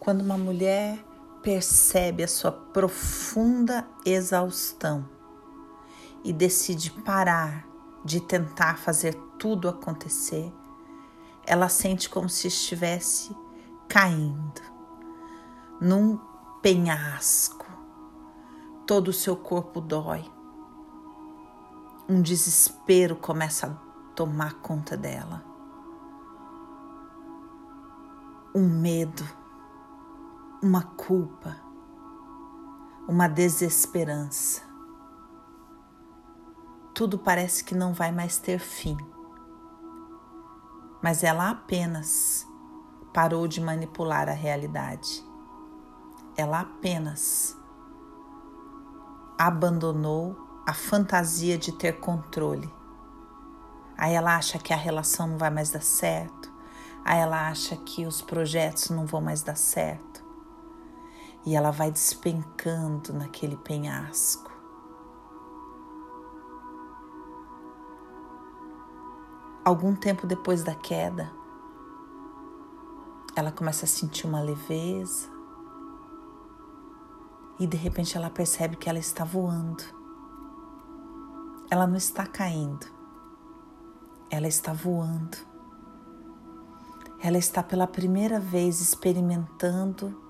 Quando uma mulher percebe a sua profunda exaustão e decide parar de tentar fazer tudo acontecer, ela sente como se estivesse caindo num penhasco. Todo o seu corpo dói. Um desespero começa a tomar conta dela. Um medo, uma culpa, uma desesperança. Tudo parece que não vai mais ter fim. Mas ela apenas parou de manipular a realidade. Ela apenas abandonou a fantasia de ter controle. Aí ela acha que a relação não vai mais dar certo. Aí ela acha que os projetos não vão mais dar certo. E ela vai despencando naquele penhasco. Algum tempo depois da queda, ela começa a sentir uma leveza, e de repente ela percebe que ela está voando. Ela não está caindo, ela está voando. Ela está pela primeira vez experimentando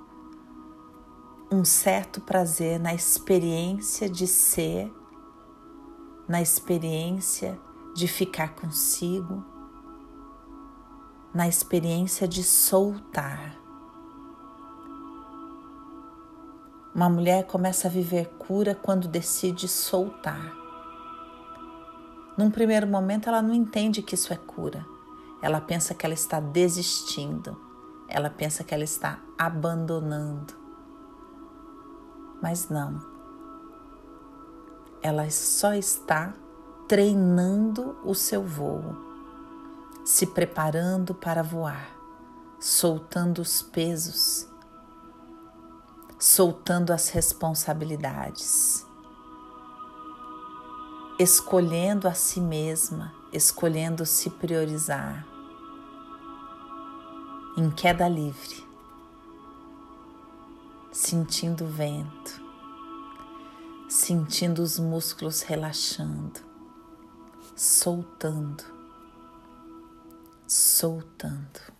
um certo prazer na experiência de ser, na experiência de ficar consigo, na experiência de soltar. Uma mulher começa a viver cura quando decide soltar. Num primeiro momento, ela não entende que isso é cura. Ela pensa que ela está desistindo. Ela pensa que ela está abandonando. Mas não. Ela só está treinando o seu voo, se preparando para voar, soltando os pesos soltando as responsabilidades, escolhendo a si mesma, escolhendo se priorizar, em queda livre, sentindo o vento, sentindo os músculos relaxando, soltando, soltando.